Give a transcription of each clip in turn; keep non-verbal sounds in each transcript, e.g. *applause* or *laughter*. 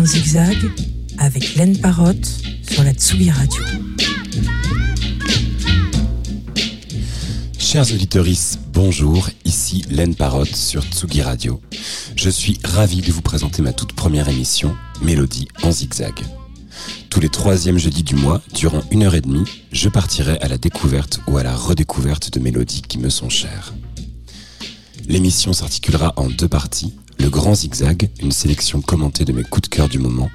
en zigzag avec Laine Parotte sur la Tsugi Radio. Chers auditeurs, bonjour, ici Laine Parotte sur Tsugi Radio. Je suis ravi de vous présenter ma toute première émission, Mélodie en zigzag. Tous les troisièmes jeudis du mois, durant une heure et demie, je partirai à la découverte ou à la redécouverte de mélodies qui me sont chères. L'émission s'articulera en deux parties. Le Grand Zigzag, une sélection commentée de mes coups de cœur du moment,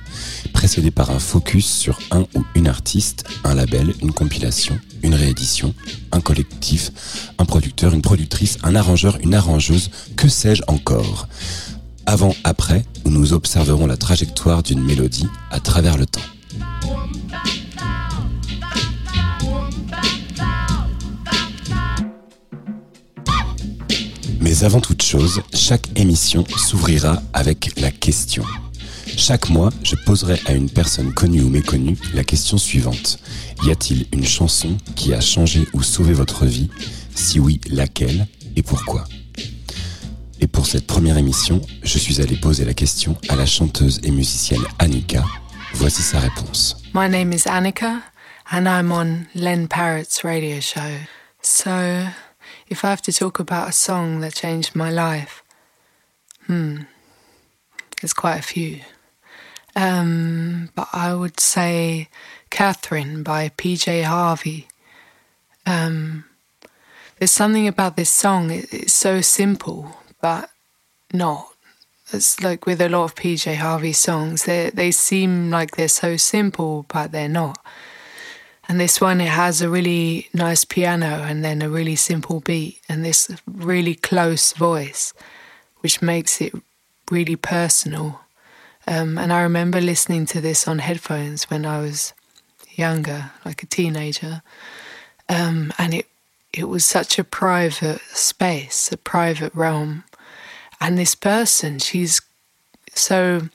précédée par un focus sur un ou une artiste, un label, une compilation, une réédition, un collectif, un producteur, une productrice, un arrangeur, une arrangeuse, que sais-je encore? Avant, après, où nous observerons la trajectoire d'une mélodie à travers le temps. Mais avant toute chose, chaque émission s'ouvrira avec la question. Chaque mois, je poserai à une personne connue ou méconnue la question suivante. Y a-t-il une chanson qui a changé ou sauvé votre vie? Si oui, laquelle et pourquoi? Et pour cette première émission, je suis allé poser la question à la chanteuse et musicienne Annika. Voici sa réponse. My name is Annika and I'm on Len Parrott's radio show. So, if I have to talk about a song that changed my life, hmm, there's quite a few. Um, but I would say Catherine by PJ Harvey. Um, there's something about this song, it, it's so simple, but not. It's like with a lot of PJ Harvey songs, they they seem like they're so simple, but they're not. And this one, it has a really nice piano and then a really simple beat and this really close voice, which makes it really personal. Um, and I remember listening to this on headphones when I was younger, like a teenager. Um, and it, it was such a private space, a private realm. And this person, she's so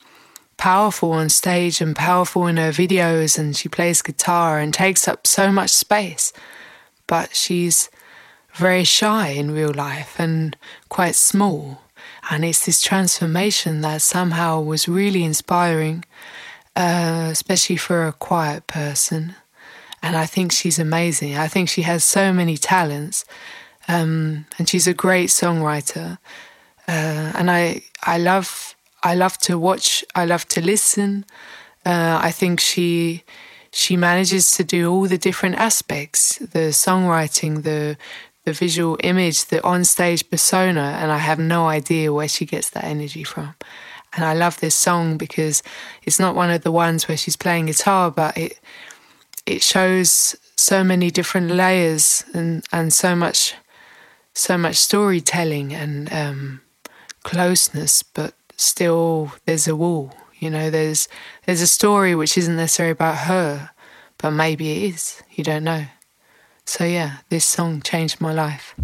powerful on stage and powerful in her videos, and she plays guitar and takes up so much space. But she's very shy in real life and quite small. And it's this transformation that somehow was really inspiring, uh, especially for a quiet person. And I think she's amazing. I think she has so many talents. Um, and she's a great songwriter. Uh, and I, I love, I love to watch. I love to listen. Uh, I think she, she manages to do all the different aspects: the songwriting, the the visual image, the on-stage persona, and I have no idea where she gets that energy from. And I love this song because it's not one of the ones where she's playing guitar, but it it shows so many different layers and, and so much so much storytelling and um, closeness, but still there's a wall. You know, there's there's a story which isn't necessarily about her, but maybe it is. You don't know. So yeah, this song changed my life.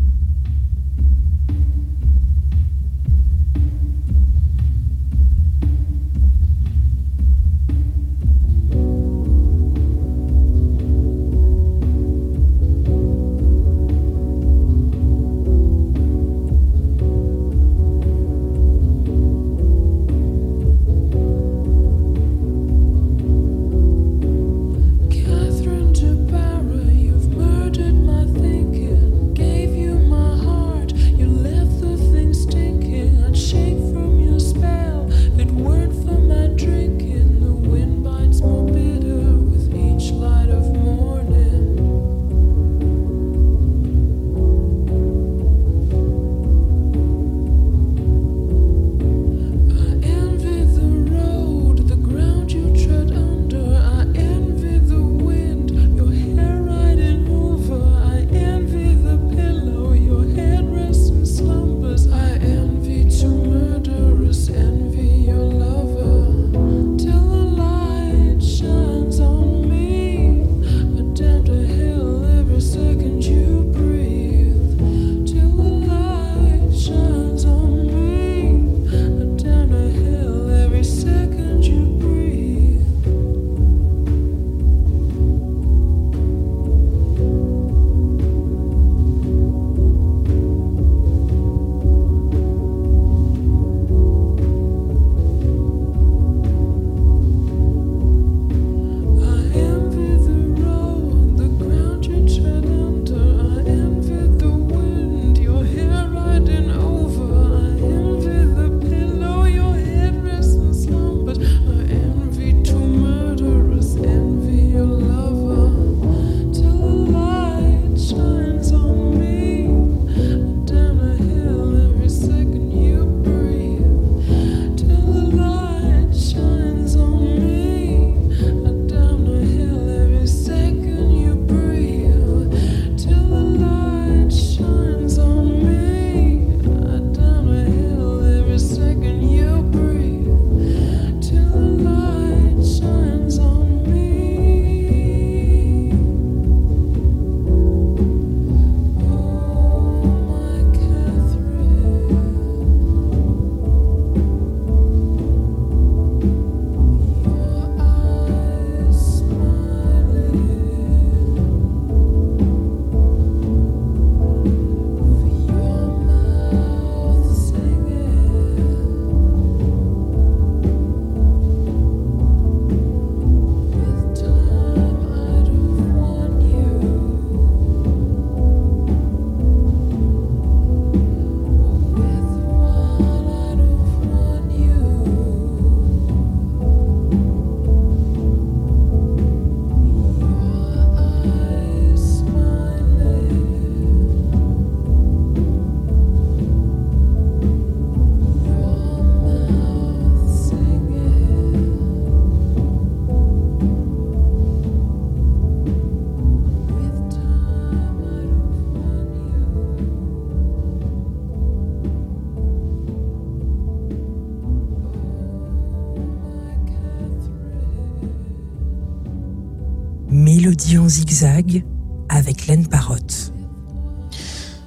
Zigzag avec Laine Parotte.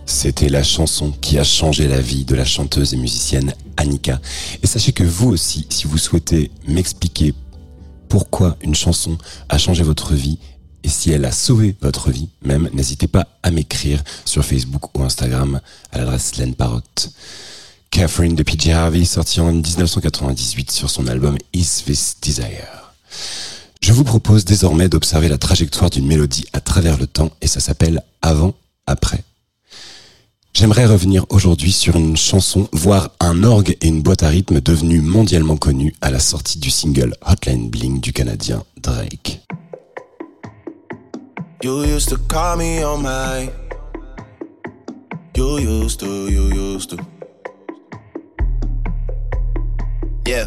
C'était la chanson qui a changé la vie de la chanteuse et musicienne Annika. Et sachez que vous aussi, si vous souhaitez m'expliquer pourquoi une chanson a changé votre vie et si elle a sauvé votre vie, même, n'hésitez pas à m'écrire sur Facebook ou Instagram à l'adresse Laine Parotte. Catherine de PJ Harvey, sorti en 1998 sur son album Is This Desire. Je vous propose désormais d'observer la trajectoire d'une mélodie à travers le temps et ça s'appelle Avant, Après. J'aimerais revenir aujourd'hui sur une chanson, voire un orgue et une boîte à rythme devenue mondialement connue à la sortie du single Hotline Bling du Canadien Drake. You used to call me on my. You used to, you used to. Yeah.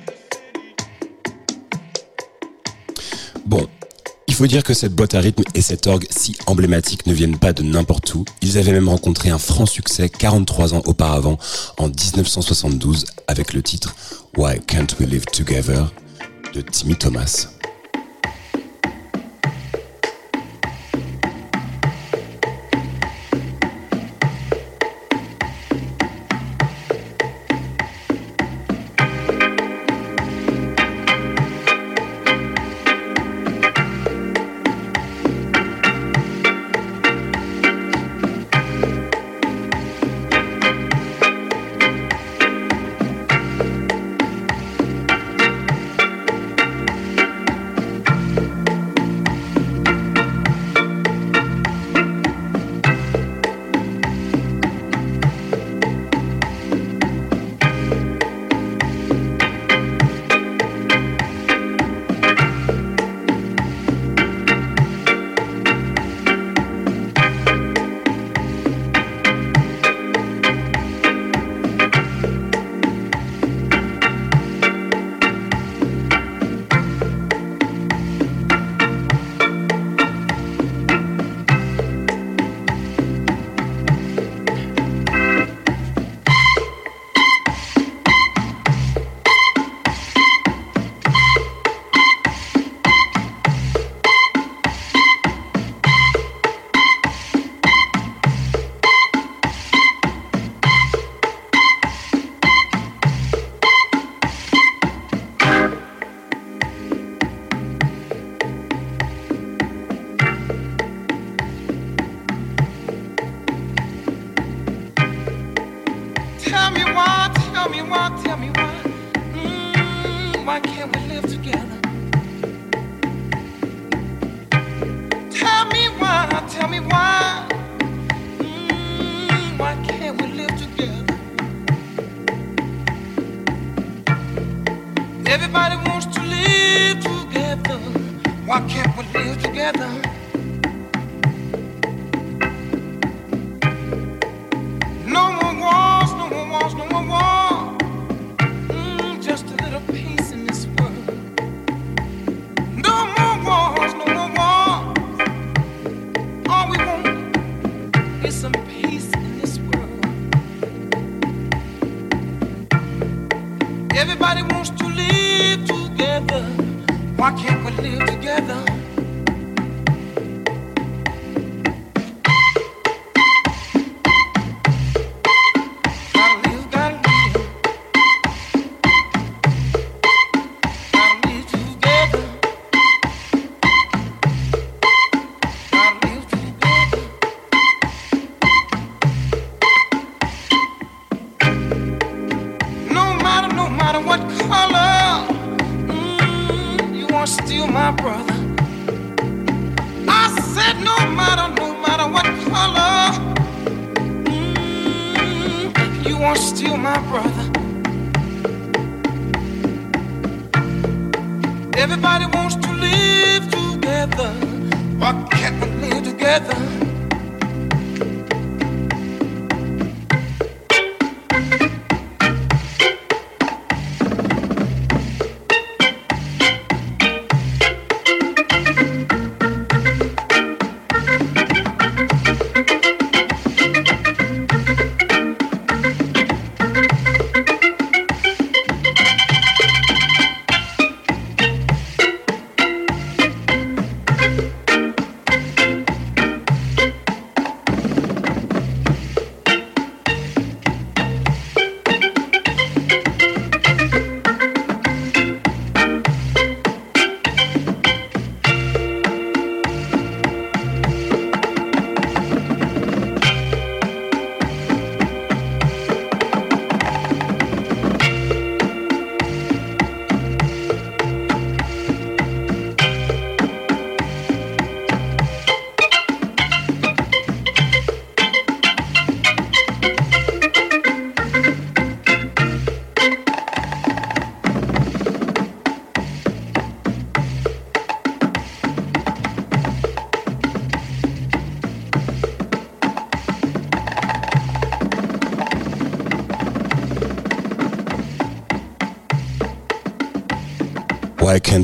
Il faut dire que cette boîte à rythme et cet orgue si emblématique ne viennent pas de n'importe où. Ils avaient même rencontré un franc succès 43 ans auparavant, en 1972, avec le titre Why Can't We Live Together de Timmy Thomas.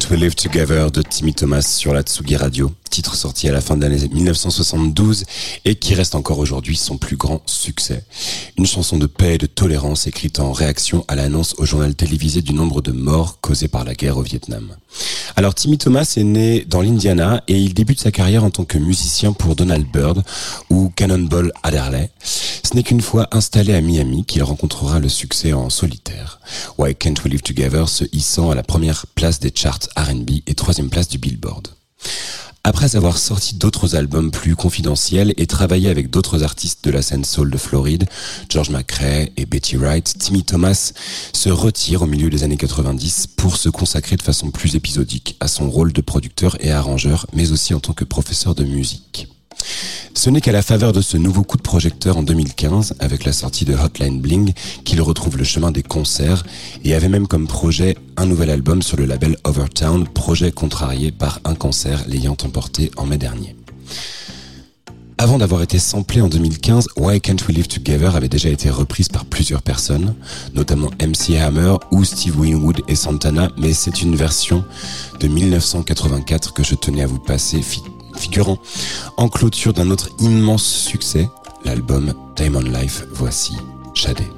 We Live Together de Timmy Thomas sur la Tsugi Radio, titre sorti à la fin de l'année 1972 et qui reste encore aujourd'hui son plus grand succès. Une chanson de paix et de tolérance écrite en réaction à l'annonce au journal télévisé du nombre de morts causés par la guerre au Vietnam. Alors Timmy Thomas est né dans l'Indiana et il débute sa carrière en tant que musicien pour Donald Byrd ou Cannonball Adderley. Ce n'est qu'une fois installé à Miami qu'il rencontrera le succès en solitaire. Why Can't We Live Together se hissant à la première place des charts R&B et troisième place du Billboard. Après avoir sorti d'autres albums plus confidentiels et travaillé avec d'autres artistes de la scène soul de Floride, George McRae et Betty Wright, Timmy Thomas se retire au milieu des années 90 pour se consacrer de façon plus épisodique à son rôle de producteur et arrangeur, mais aussi en tant que professeur de musique. Ce n'est qu'à la faveur de ce nouveau coup de projecteur en 2015, avec la sortie de Hotline Bling, qu'il retrouve le chemin des concerts et avait même comme projet un nouvel album sur le label Overtown, projet contrarié par un cancer l'ayant emporté en mai dernier. Avant d'avoir été samplé en 2015, Why Can't We Live Together avait déjà été reprise par plusieurs personnes, notamment MC Hammer ou Steve Winwood et Santana, mais c'est une version de 1984 que je tenais à vous passer figurant en clôture d'un autre immense succès, l'album Diamond Life. Voici Shadé.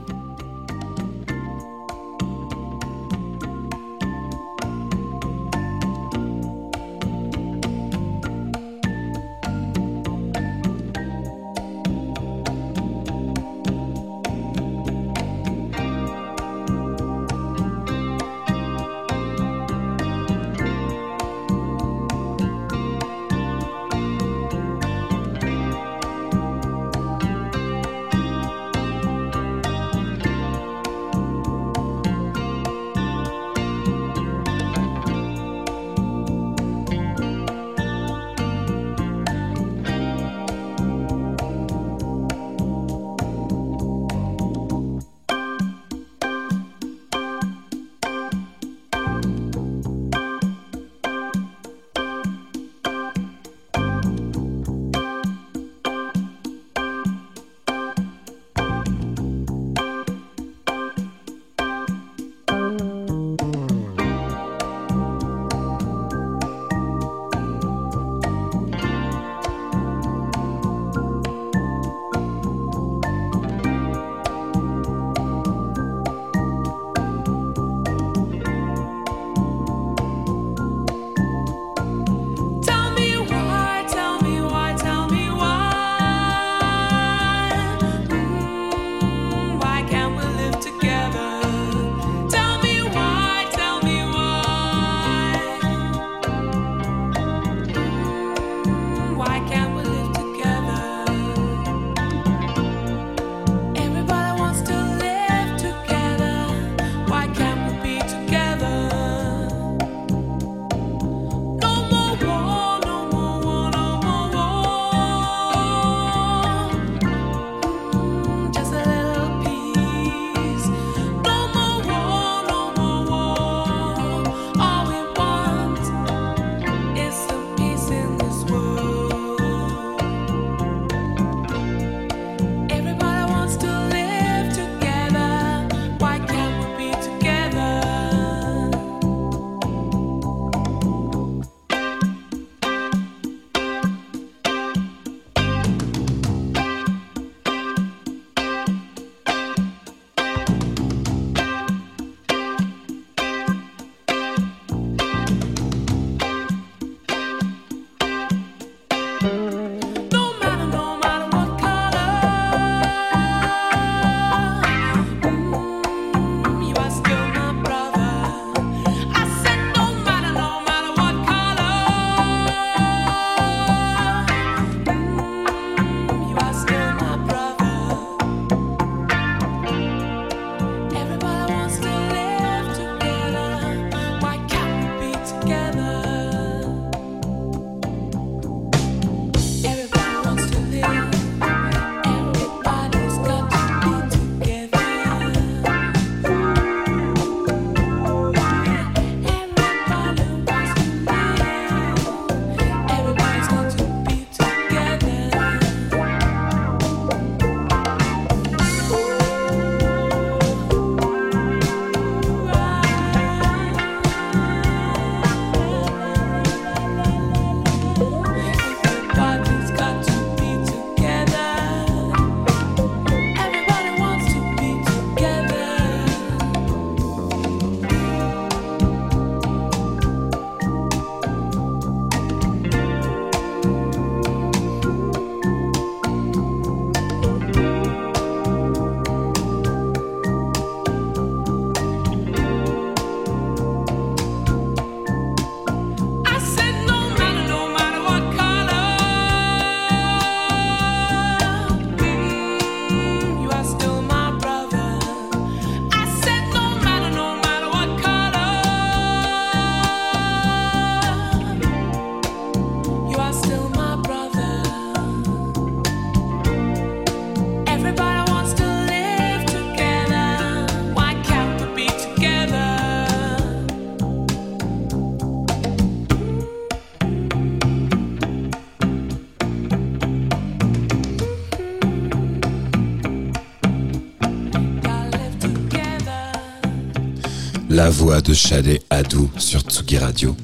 Voix de Shadé Adou sur Tsugi Radio.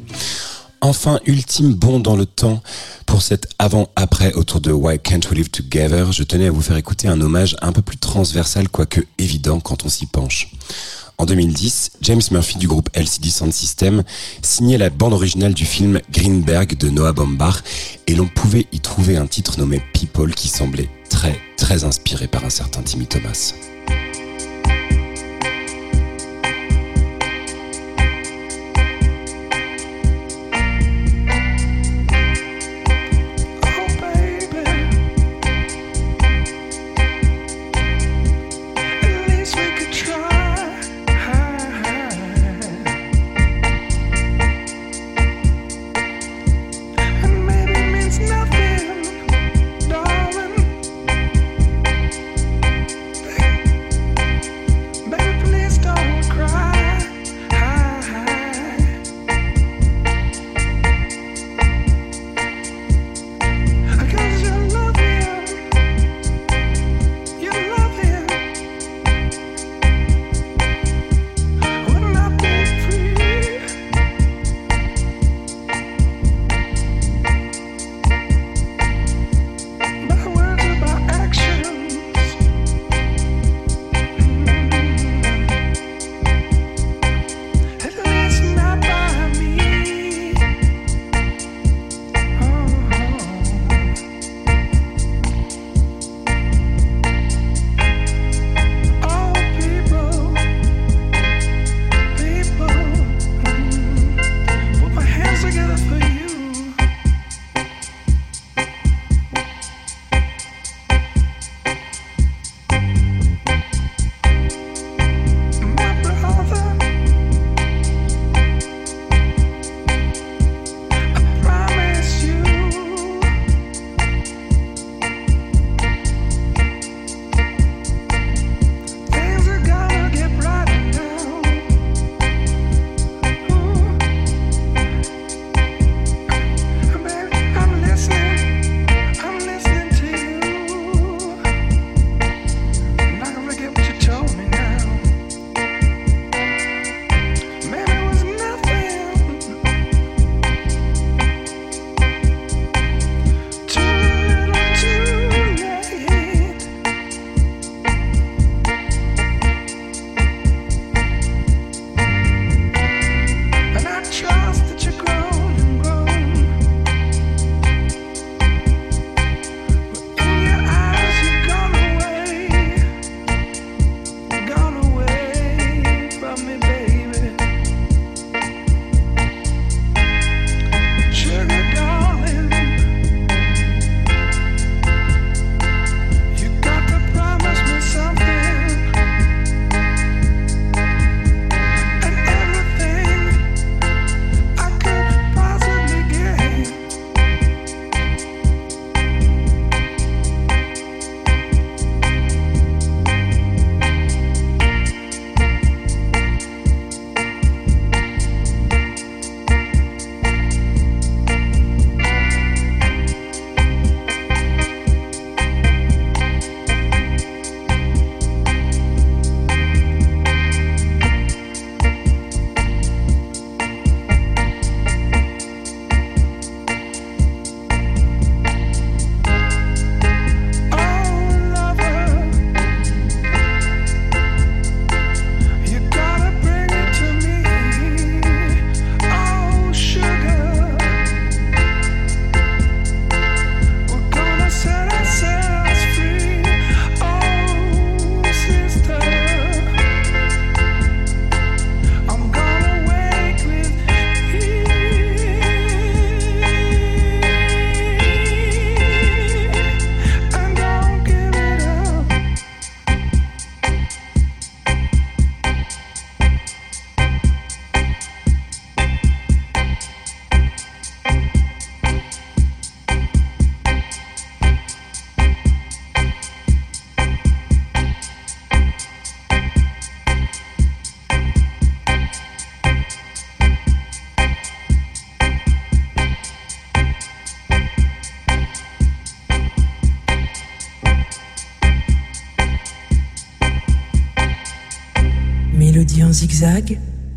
Enfin, ultime bond dans le temps pour cet avant-après autour de Why Can't We Live Together, je tenais à vous faire écouter un hommage un peu plus transversal quoique évident quand on s'y penche. En 2010, James Murphy du groupe LCD Sound System signait la bande originale du film Greenberg de Noah Baumbach et l'on pouvait y trouver un titre nommé People qui semblait très très inspiré par un certain Timmy Thomas.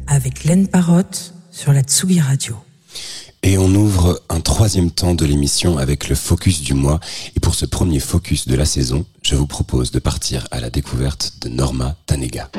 Avec Laine Parotte sur la Tsugi Radio. Et on ouvre un troisième temps de l'émission avec le focus du mois. Et pour ce premier focus de la saison, je vous propose de partir à la découverte de Norma Tanega.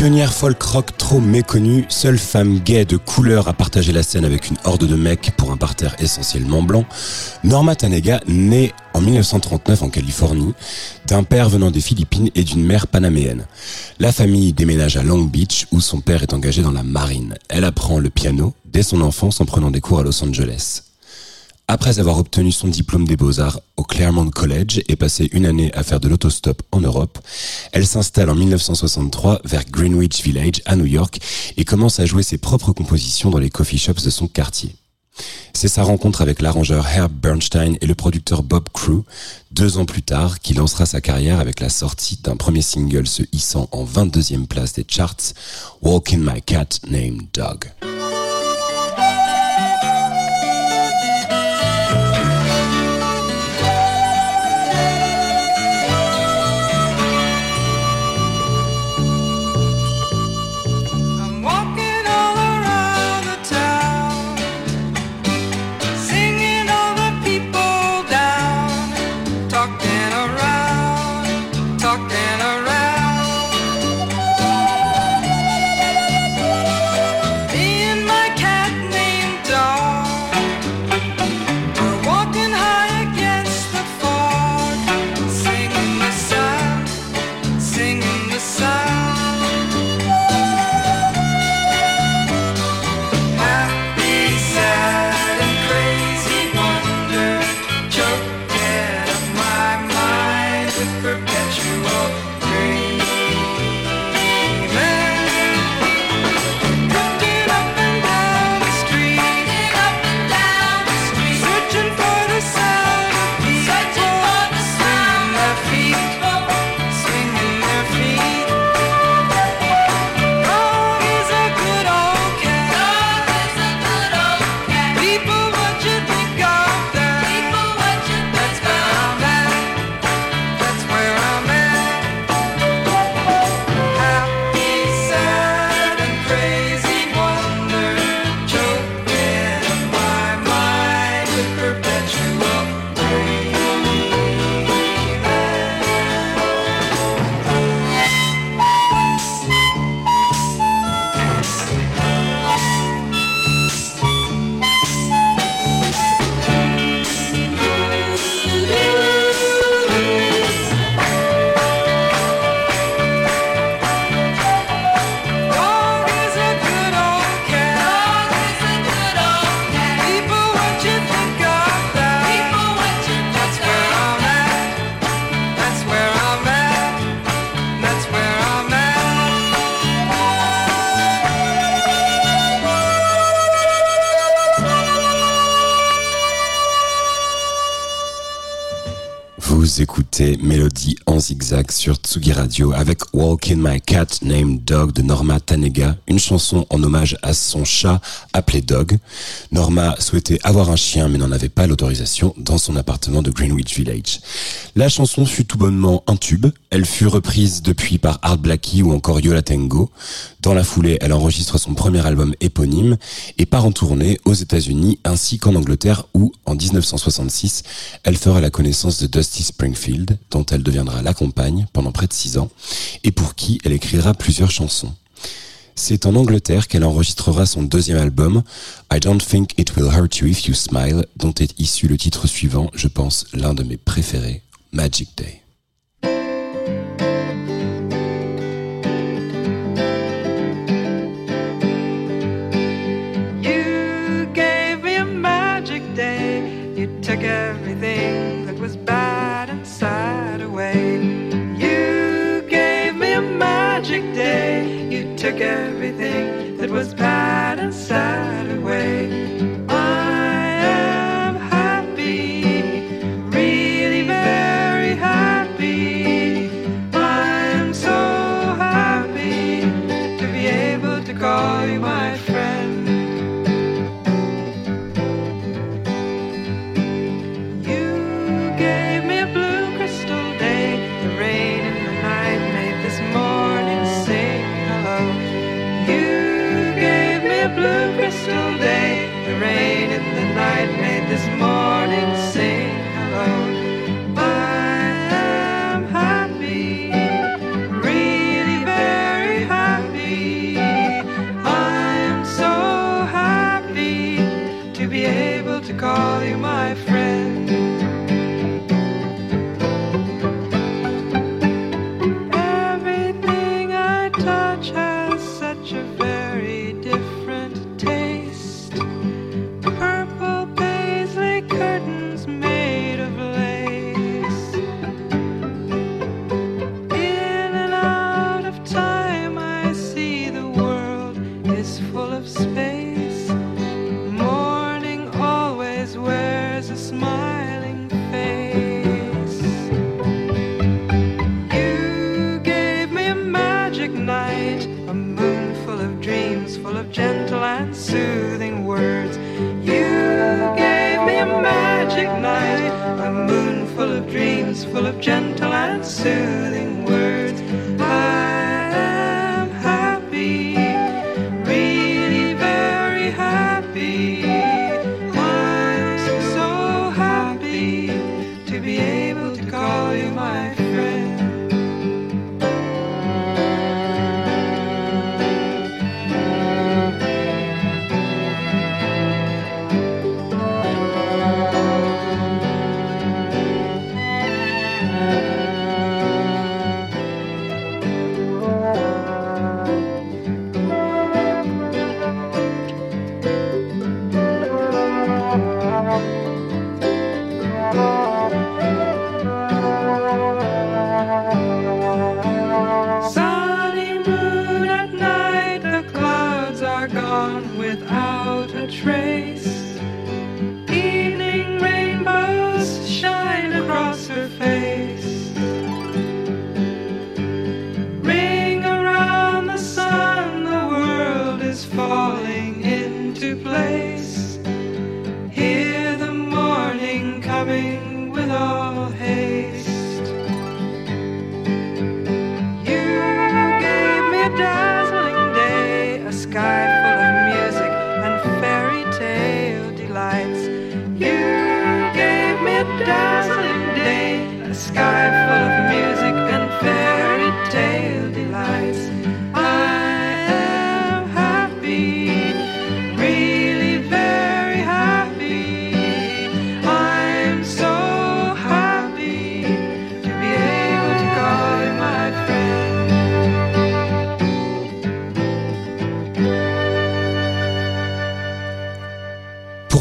Pionnière folk rock trop méconnue, seule femme gay de couleur à partager la scène avec une horde de mecs pour un parterre essentiellement blanc, Norma Tanega naît en 1939 en Californie, d'un père venant des Philippines et d'une mère panaméenne. La famille déménage à Long Beach où son père est engagé dans la marine. Elle apprend le piano dès son enfance en prenant des cours à Los Angeles. Après avoir obtenu son diplôme des beaux-arts au Claremont College et passé une année à faire de l'autostop en Europe, elle s'installe en 1963 vers Greenwich Village à New York et commence à jouer ses propres compositions dans les coffee shops de son quartier. C'est sa rencontre avec l'arrangeur Herb Bernstein et le producteur Bob Crew, deux ans plus tard, qui lancera sa carrière avec la sortie d'un premier single se hissant en 22e place des charts, Walking My Cat Named Dog. is sur Tsugi Radio avec Walking My Cat Named Dog de Norma Tanega, une chanson en hommage à son chat appelé Dog. Norma souhaitait avoir un chien mais n'en avait pas l'autorisation dans son appartement de Greenwich Village. La chanson fut tout bonnement un tube. Elle fut reprise depuis par Art Blackie ou encore Yola Tango. Dans la foulée, elle enregistre son premier album éponyme et part en tournée aux États-Unis ainsi qu'en Angleterre où, en 1966, elle fera la connaissance de Dusty Springfield, dont elle deviendra la compagne pendant près de six ans et pour qui elle écrira plusieurs chansons. C'est en Angleterre qu'elle enregistrera son deuxième album, I Don't Think It Will Hurt You If You Smile, dont est issu le titre suivant, je pense l'un de mes préférés, Magic Day.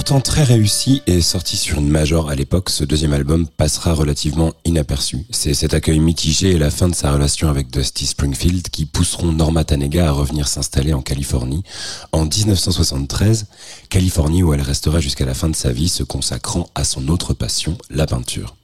Pourtant très réussi et sorti sur une major à l'époque, ce deuxième album passera relativement inaperçu. C'est cet accueil mitigé et la fin de sa relation avec Dusty Springfield qui pousseront Norma Tanega à revenir s'installer en Californie en 1973, Californie où elle restera jusqu'à la fin de sa vie se consacrant à son autre passion, la peinture.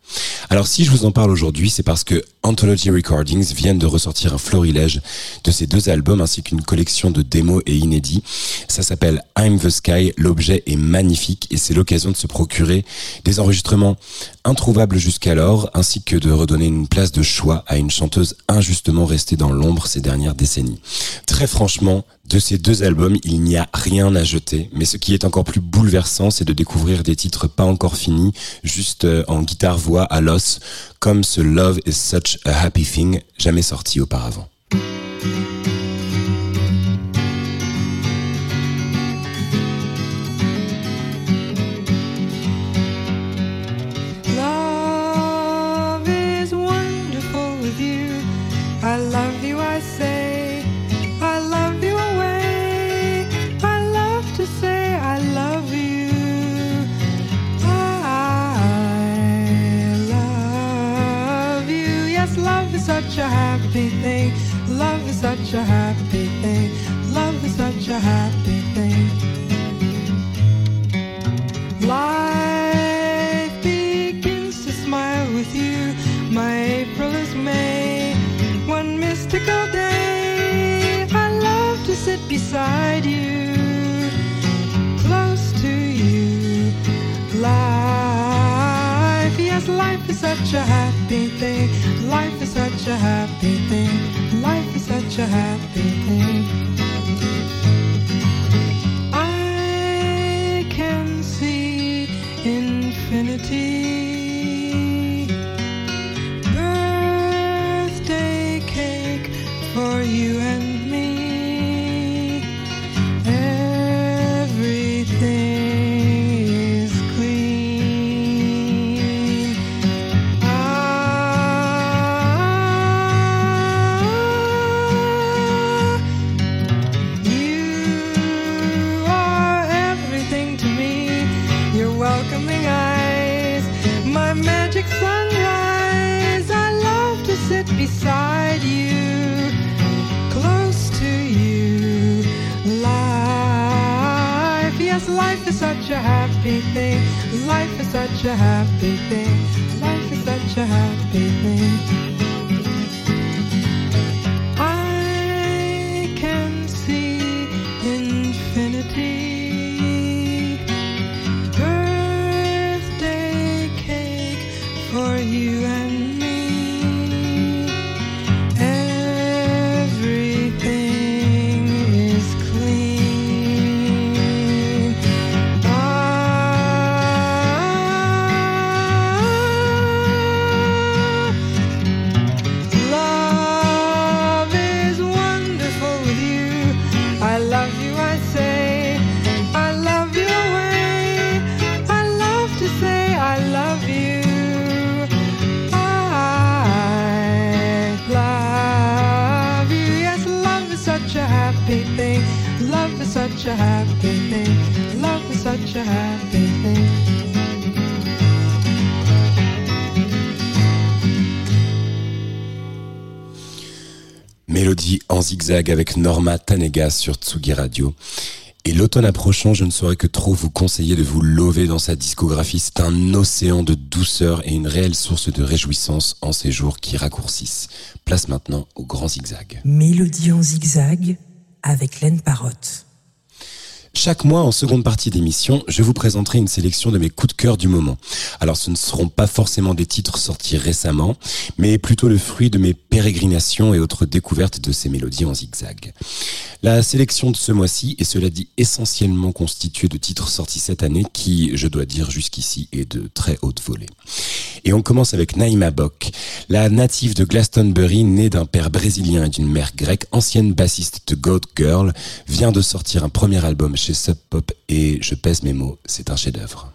Alors si je vous en parle aujourd'hui, c'est parce que Anthology Recordings viennent de ressortir un florilège de ces deux albums ainsi qu'une collection de démos et inédits. Ça s'appelle I'm the Sky, l'objet est magnifique et c'est l'occasion de se procurer des enregistrements introuvables jusqu'alors ainsi que de redonner une place de choix à une chanteuse injustement restée dans l'ombre ces dernières décennies. Très franchement, de ces deux albums, il n'y a rien à jeter, mais ce qui est encore plus bouleversant, c'est de découvrir des titres pas encore finis, juste euh, en guitare-voix à l'os, comme ce Love is Such a Happy Thing, jamais sorti auparavant. Happy thing. Love is such a happy thing. Love is such a happy thing. Life begins to smile with you. My April is May, one mystical day. I love to sit beside you, close to you. Life, yes, life is such a happy thing. Life such a happy thing. Life is such a happy thing. Happy thing. Life is such a happy thing. Life is such a happy thing. Avec Norma Tanega sur Tsugi Radio. Et l'automne approchant, je ne saurais que trop vous conseiller de vous lever dans sa discographie. C'est un océan de douceur et une réelle source de réjouissance en ces jours qui raccourcissent. Place maintenant au grand zigzag. Mélodie en zigzag avec Laine Parotte. Chaque mois, en seconde partie d'émission, je vous présenterai une sélection de mes coups de cœur du moment. Alors, ce ne seront pas forcément des titres sortis récemment, mais plutôt le fruit de mes pérégrinations et autres découvertes de ces mélodies en zigzag. La sélection de ce mois-ci est cela dit essentiellement constituée de titres sortis cette année qui, je dois dire jusqu'ici, est de très haute volée. Et on commence avec Naïma Bock, la native de Glastonbury, née d'un père brésilien et d'une mère grecque, ancienne bassiste de Goat Girl, vient de sortir un premier album chez Sub Pop et je pèse mes mots, c'est un chef-d'œuvre.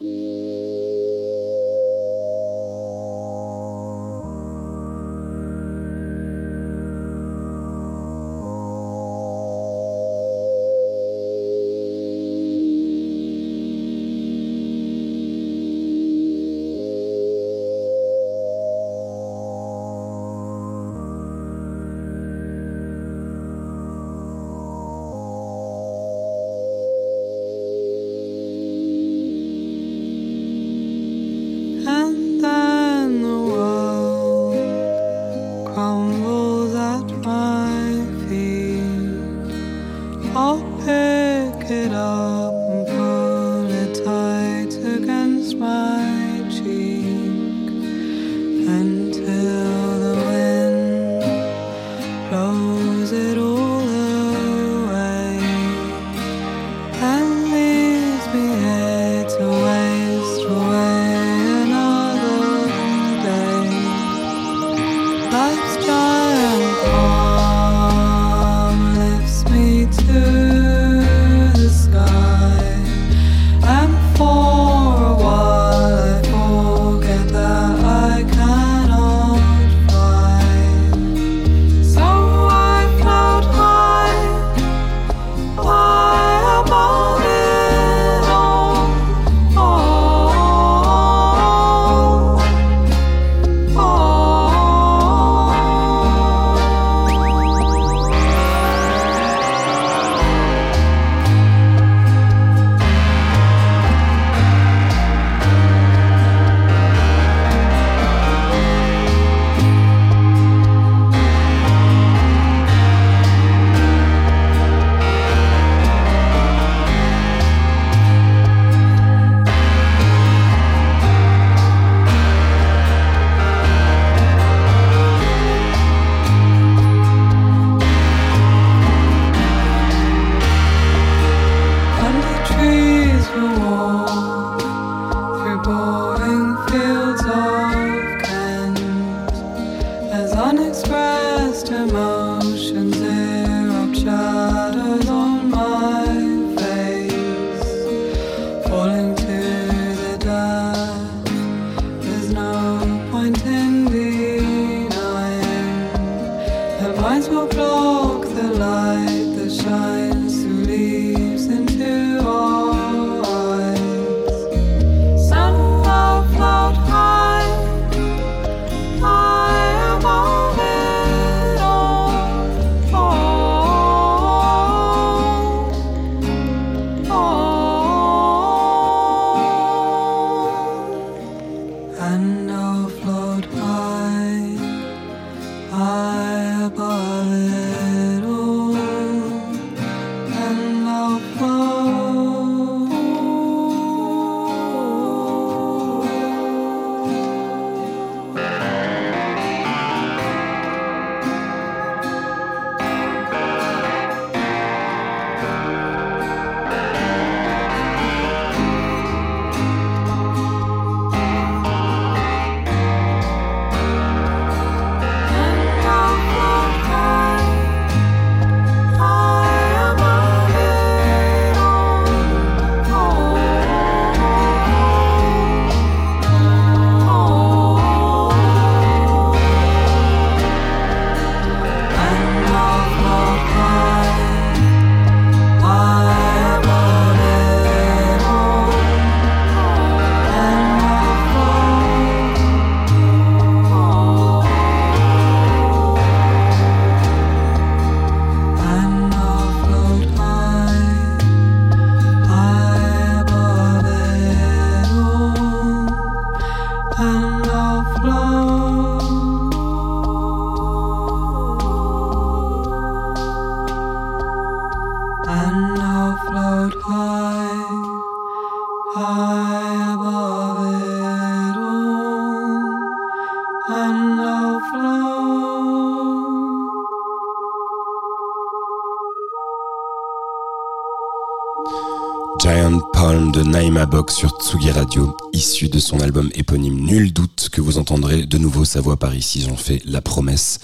De nouveau sa voix par ici, j'en fais la promesse.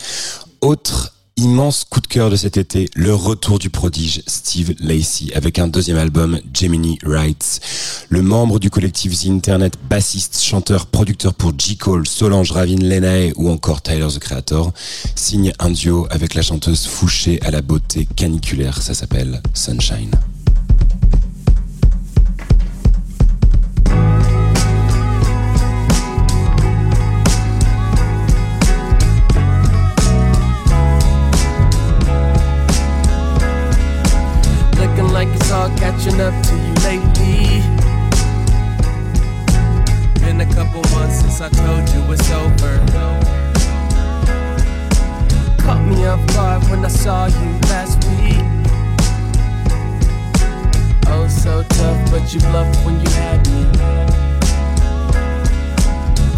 Autre immense coup de cœur de cet été, le retour du prodige Steve Lacey avec un deuxième album, Gemini Writes. Le membre du collectif The Internet, bassiste, chanteur, producteur pour J. Cole, Solange, Ravin, Lenae ou encore Tyler the Creator, signe un duo avec la chanteuse Fouché à la beauté caniculaire, ça s'appelle Sunshine. Catching up to you lately. Been a couple months since I told you it's over. Caught me off guard when I saw you last week. Oh, so tough, but you bluffed when you had me.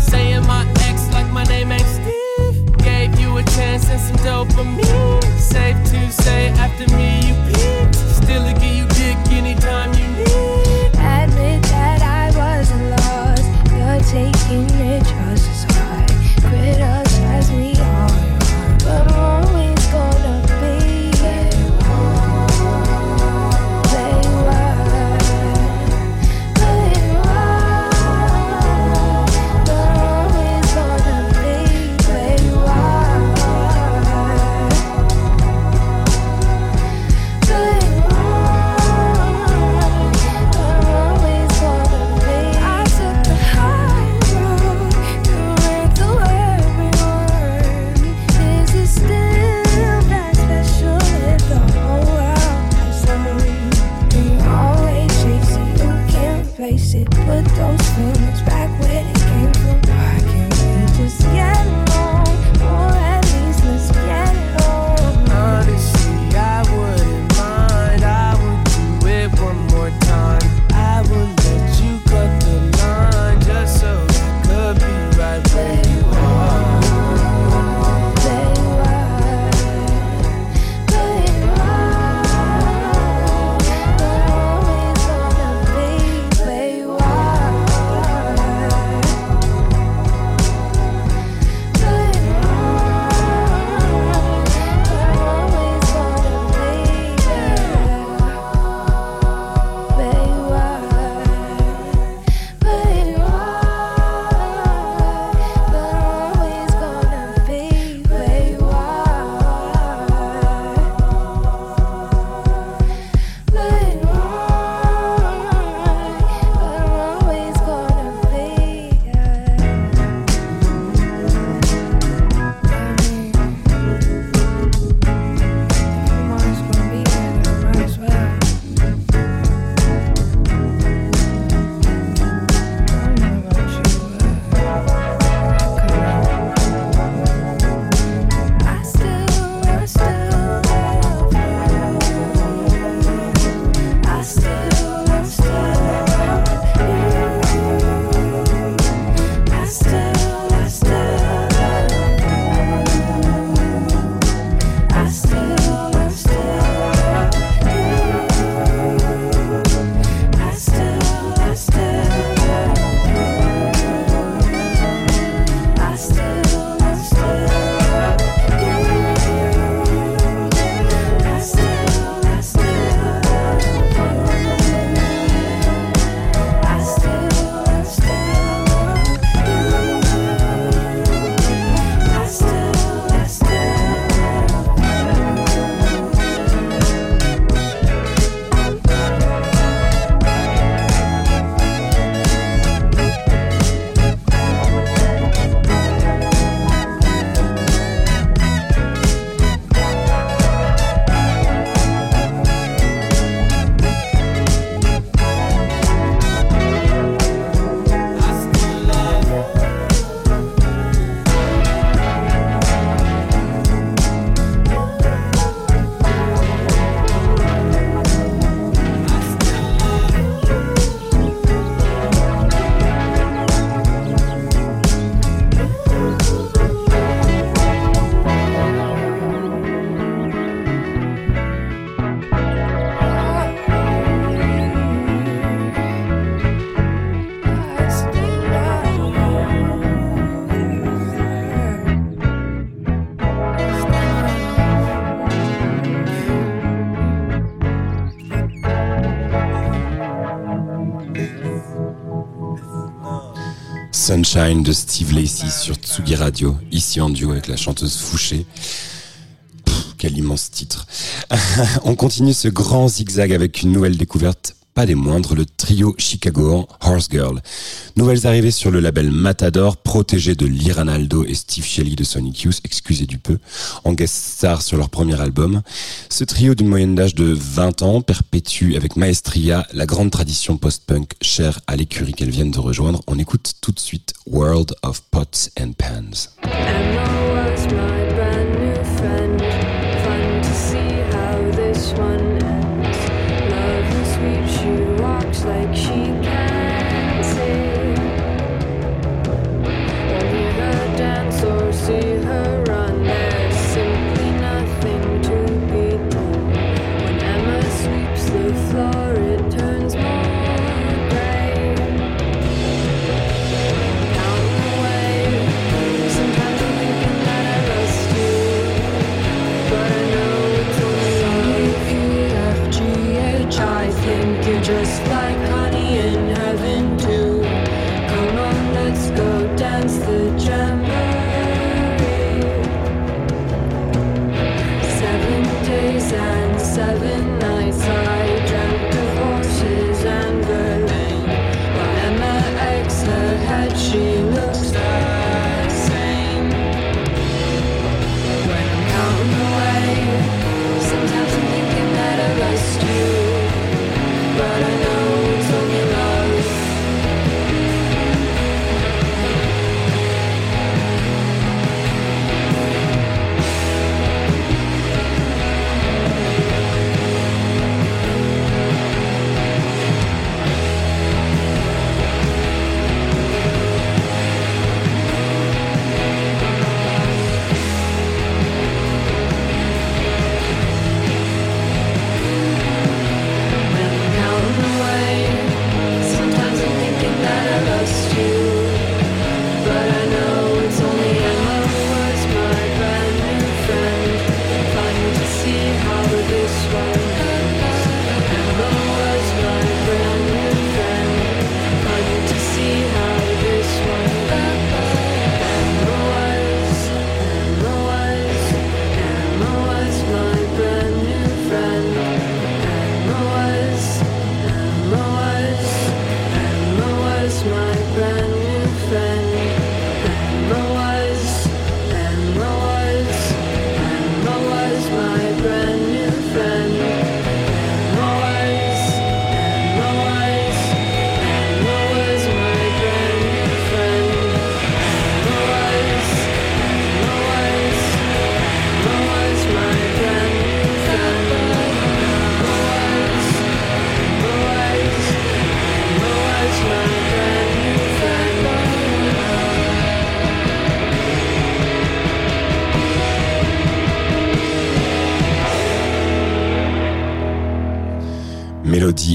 Saying my ex like my name ain't Steve. Gave you a chance and some dopamine. Safe to say, after me, you peaked. Still give you dick anytime you need. Admit that I wasn't lost. You're taking it just as hard. Criticize me all you want, but I'm De Steve Lacey sur Tsugi Radio, ici en duo avec la chanteuse Fouché. quel immense titre. *laughs* On continue ce grand zigzag avec une nouvelle découverte pas des moindres, le trio chicagoan Horse Girl. Nouvelles arrivées sur le label Matador, protégé de Liranaldo et Steve Shelley de Sonic Youth, excusez du peu, en guest star sur leur premier album. Ce trio d'une moyenne d'âge de 20 ans perpétue avec maestria la grande tradition post-punk chère à l'écurie qu'elles viennent de rejoindre. On écoute tout de suite World of Pots and Pans.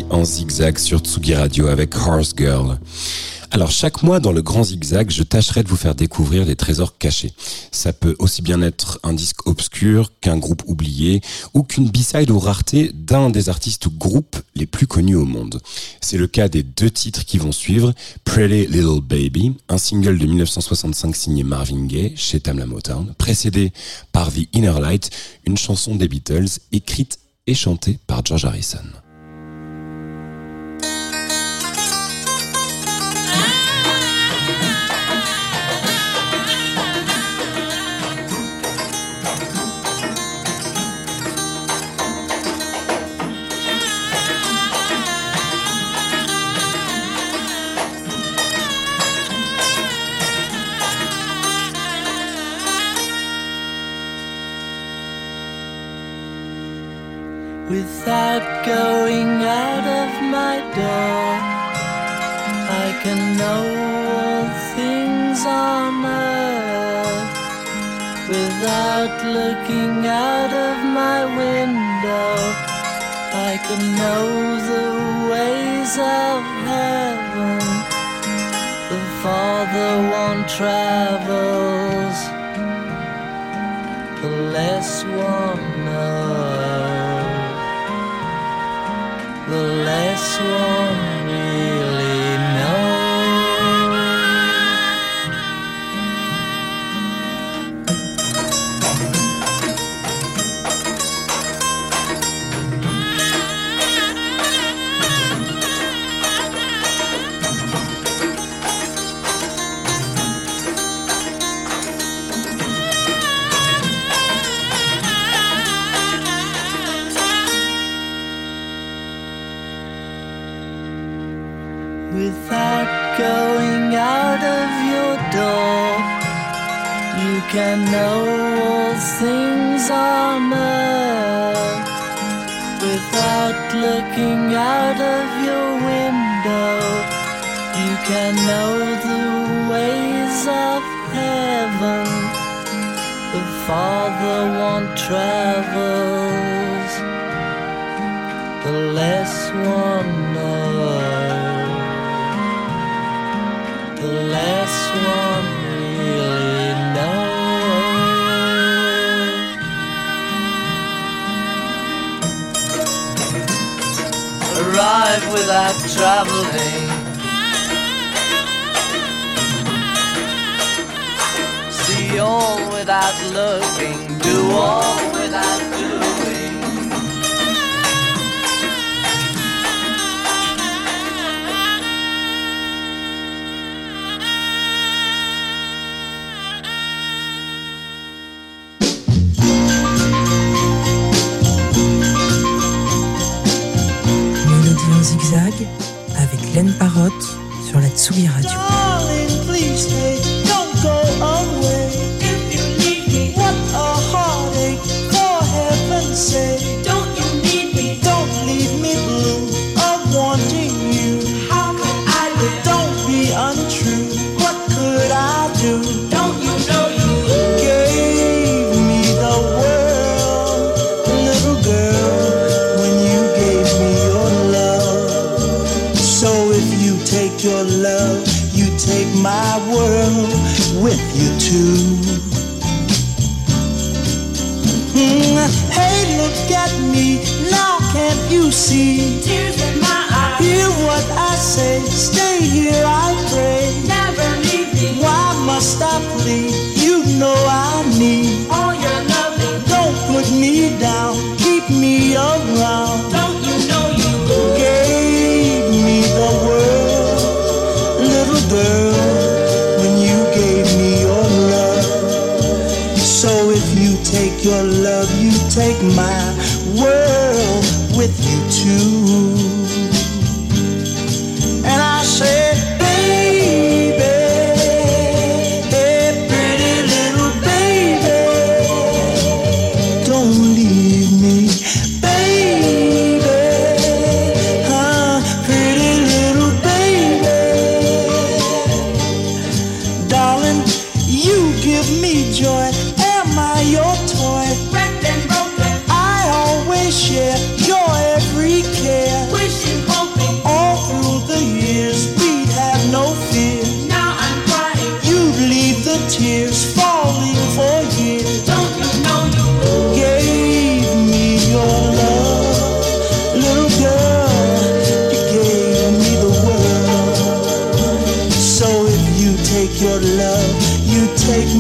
En zigzag sur Tsugi Radio avec Horse Girl. Alors chaque mois dans le grand zigzag, je tâcherai de vous faire découvrir des trésors cachés. Ça peut aussi bien être un disque obscur qu'un groupe oublié ou qu'une b-side ou rareté d'un des artistes ou groupes les plus connus au monde. C'est le cas des deux titres qui vont suivre, Pretty Little Baby, un single de 1965 signé Marvin Gaye chez Tamla Motown, précédé par The Inner Light, une chanson des Beatles écrite et chantée par George Harrison. Without looking out of my window, I can know the ways of heaven. The farther one travels, the less one knows, the less one can know all things on earth without looking out of your window. You can know the ways of heaven. The farther one travels, the less one Arrive without traveling. See all without looking. Do all without doing. Zigzag avec Laine Parotte sur la Tsugi Radio.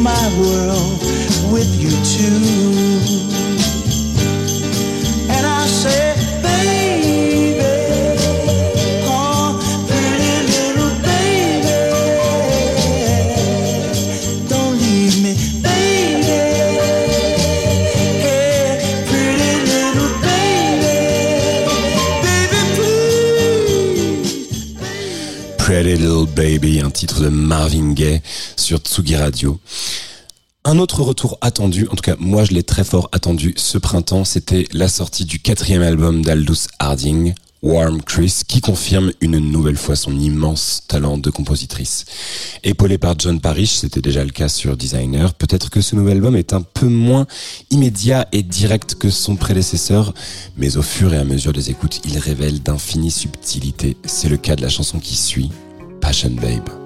My world with you. And I. Pretty Little Baby, un titre de Marvin Gaye sur Tsugi Radio. Un autre retour attendu, en tout cas moi je l'ai très fort attendu ce printemps, c'était la sortie du quatrième album d'Aldous Harding, Warm Chris, qui confirme une nouvelle fois son immense talent de compositrice. Épaulée par John Parrish, c'était déjà le cas sur Designer, peut-être que ce nouvel album est un peu moins immédiat et direct que son prédécesseur, mais au fur et à mesure des écoutes, il révèle d'infinies subtilités. C'est le cas de la chanson qui suit, Passion Babe.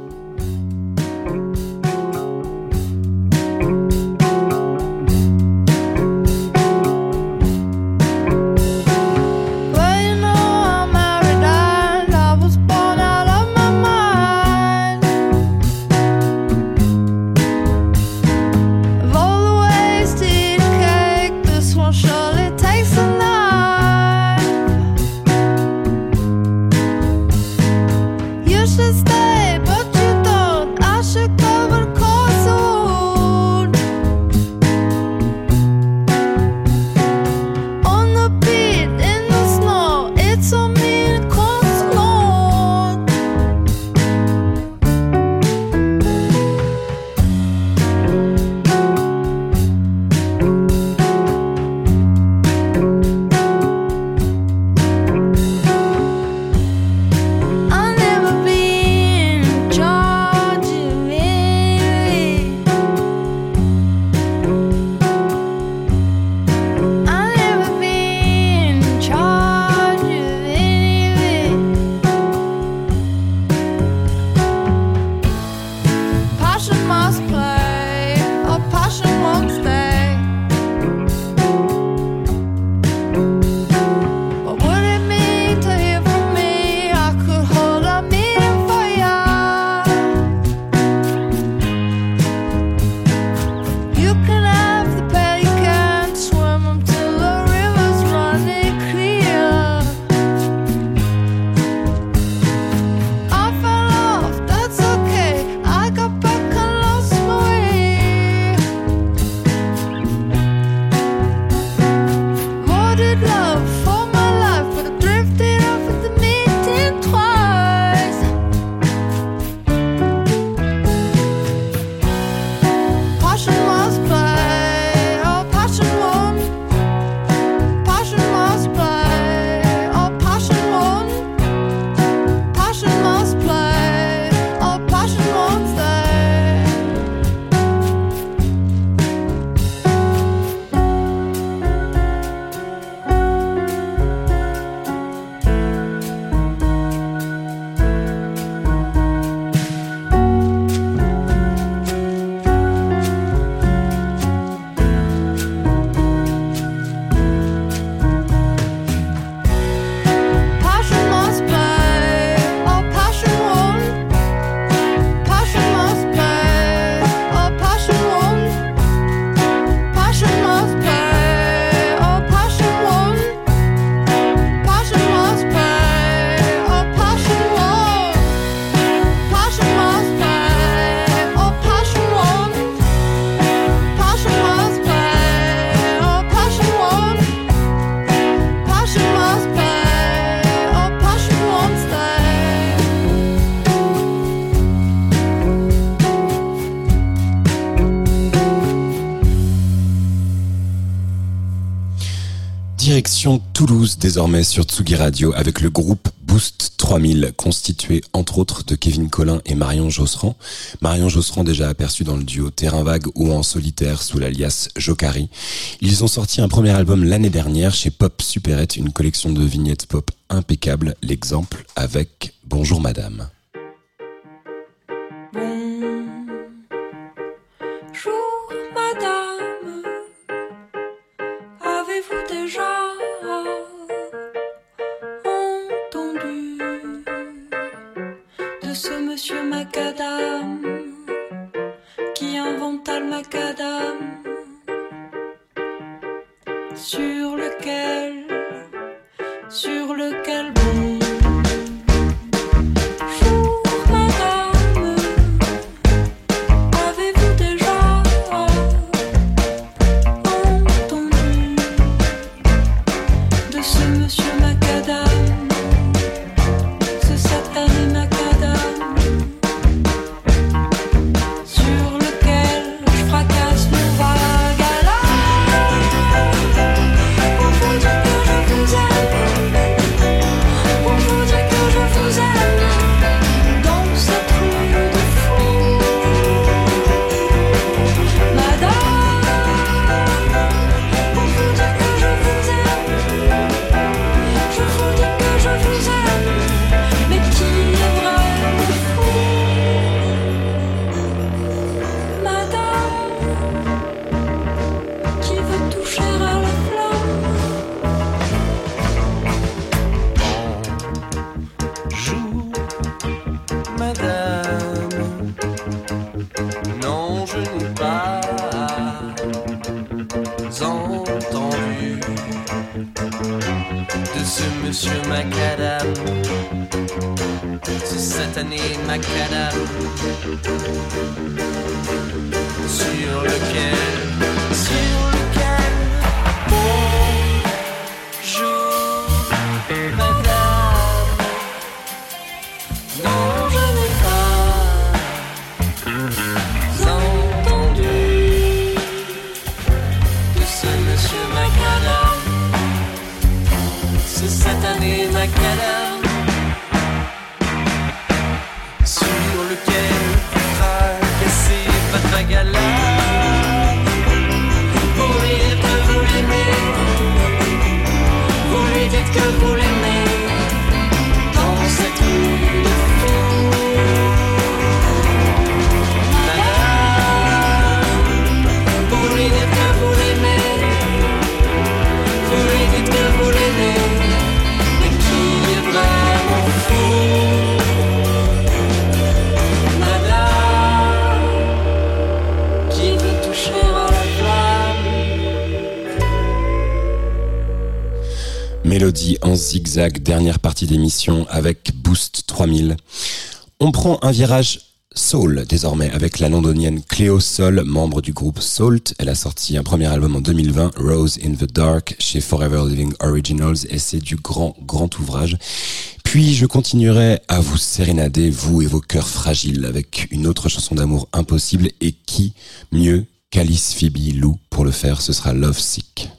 Désormais sur Tsugi Radio avec le groupe Boost 3000 constitué entre autres de Kevin Collin et Marion Josserand. Marion Josserand déjà aperçu dans le duo Terrain Vague ou en solitaire sous l'alias Jokari. Ils ont sorti un premier album l'année dernière chez Pop Superette, une collection de vignettes pop impeccable, l'exemple avec Bonjour Madame. Dernière partie d'émission avec Boost 3000. On prend un virage soul désormais avec la londonienne Cléo Sol, membre du groupe Salt. Elle a sorti un premier album en 2020, Rose in the Dark, chez Forever Living Originals, et c'est du grand, grand ouvrage. Puis je continuerai à vous sérénader, vous et vos cœurs fragiles, avec une autre chanson d'amour impossible, et qui mieux qu'Alice Phoebe Lou pour le faire, ce sera Love Sick.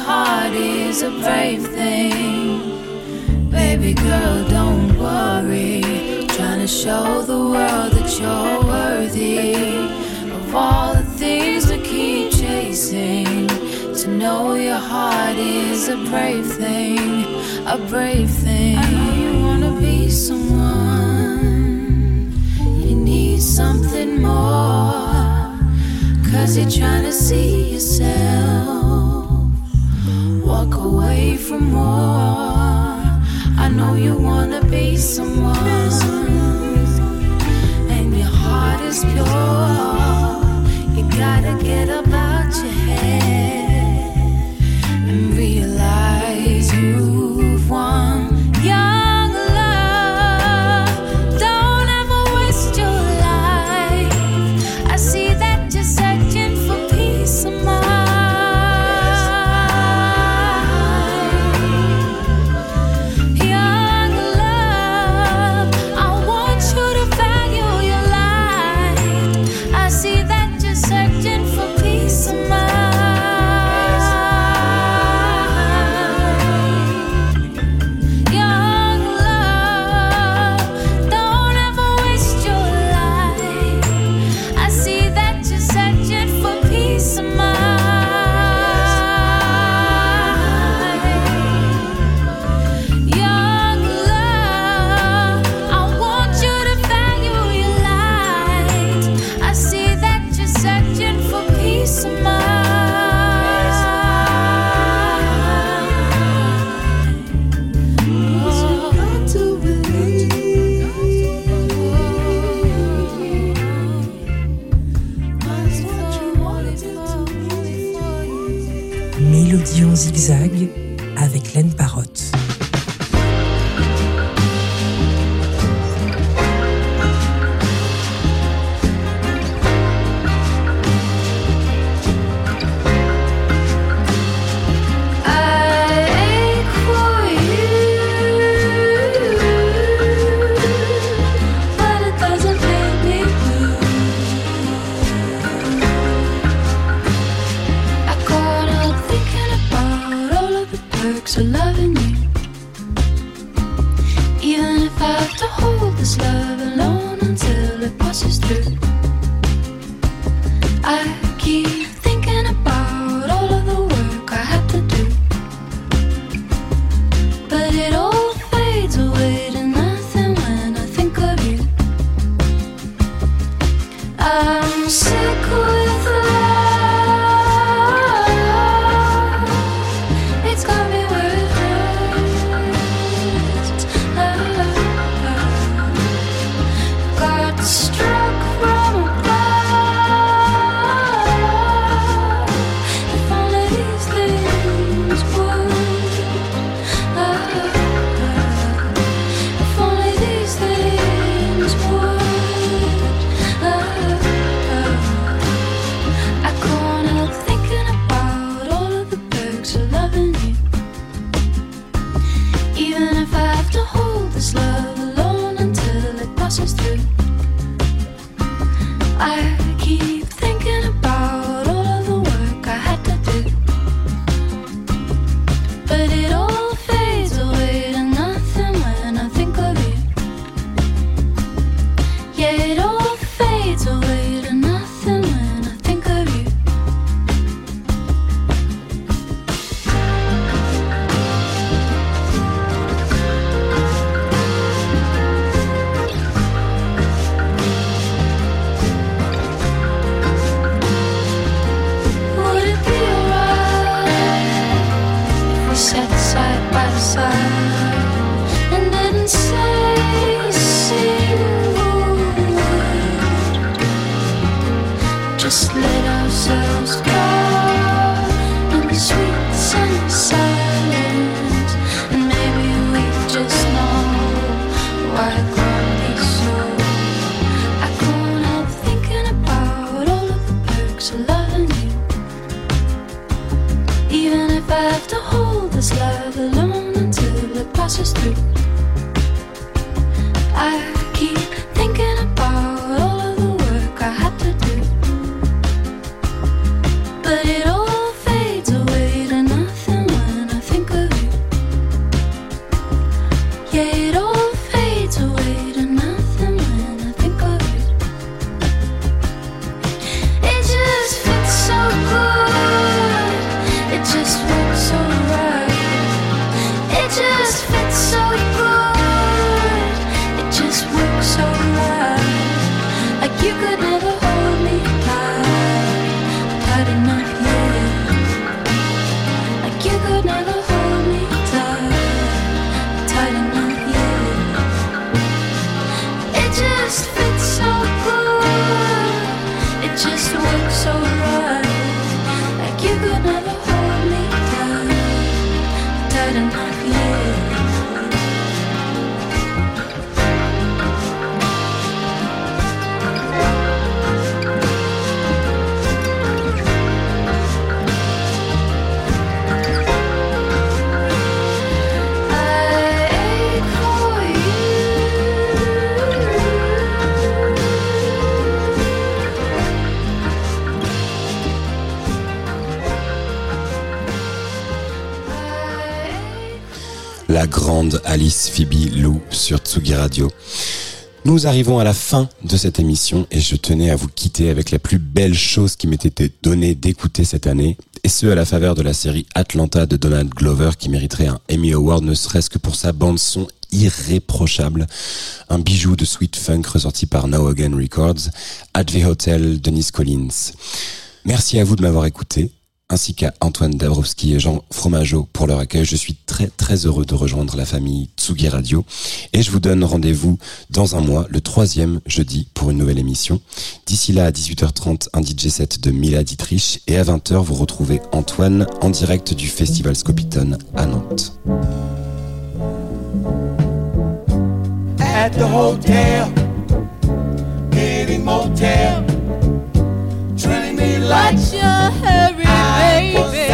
heart is a brave thing. Baby girl, don't worry. Trying to show the world that you're worthy of all the things we keep chasing. To know your heart is a brave thing, a brave thing. I know you wanna be someone, you need something more. Cause you're trying to see yourself walk away from more. I know you wanna be someone, and your heart is pure. You gotta get about your head. Alice Phoebe Lou sur Tsugi Radio. Nous arrivons à la fin de cette émission et je tenais à vous quitter avec la plus belle chose qui m'ait été donnée d'écouter cette année, et ce à la faveur de la série Atlanta de Donald Glover qui mériterait un Emmy Award ne serait-ce que pour sa bande son irréprochable, un bijou de sweet funk ressorti par Now Again Records, Adve Hotel, Denise Collins. Merci à vous de m'avoir écouté ainsi qu'à Antoine Dabrowski et Jean Fromageau pour leur accueil. Je suis très très heureux de rejoindre la famille Tsugi Radio et je vous donne rendez-vous dans un mois, le troisième jeudi, pour une nouvelle émission. D'ici là, à 18h30, un DJ set de Mila Dietrich et à 20h, vous retrouvez Antoine en direct du Festival Scopiton à Nantes. at the hotel, getting motel, treating me like What's your baby?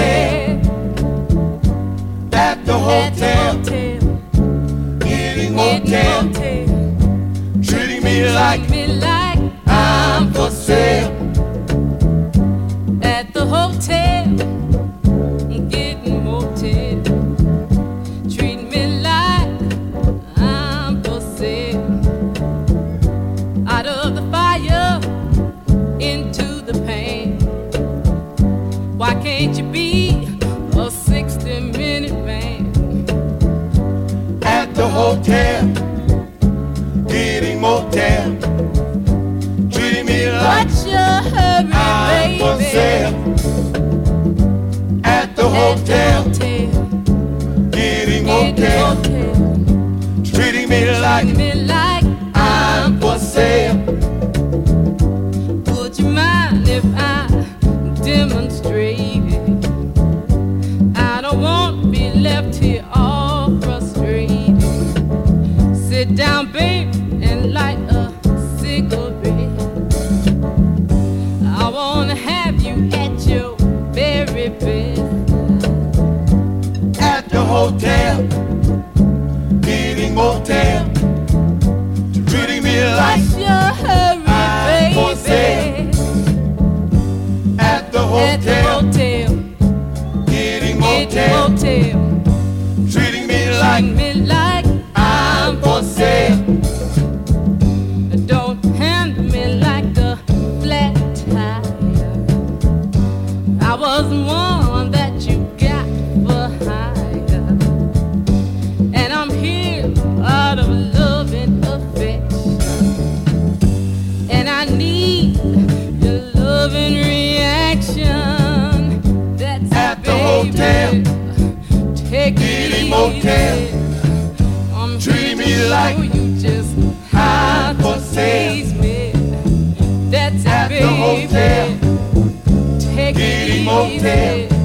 at the hotel, hotel, getting getting motel, motel, treating me like I'm for sale. at the hotel, hotel, getting motel, treating me like What's your hurry, I'm for sale. At the hotel, getting motel. treating me like motel, needing motel, treating me like your hurry, I'm for sale. At the hotel, at the motel, motel, treating me like. hotel.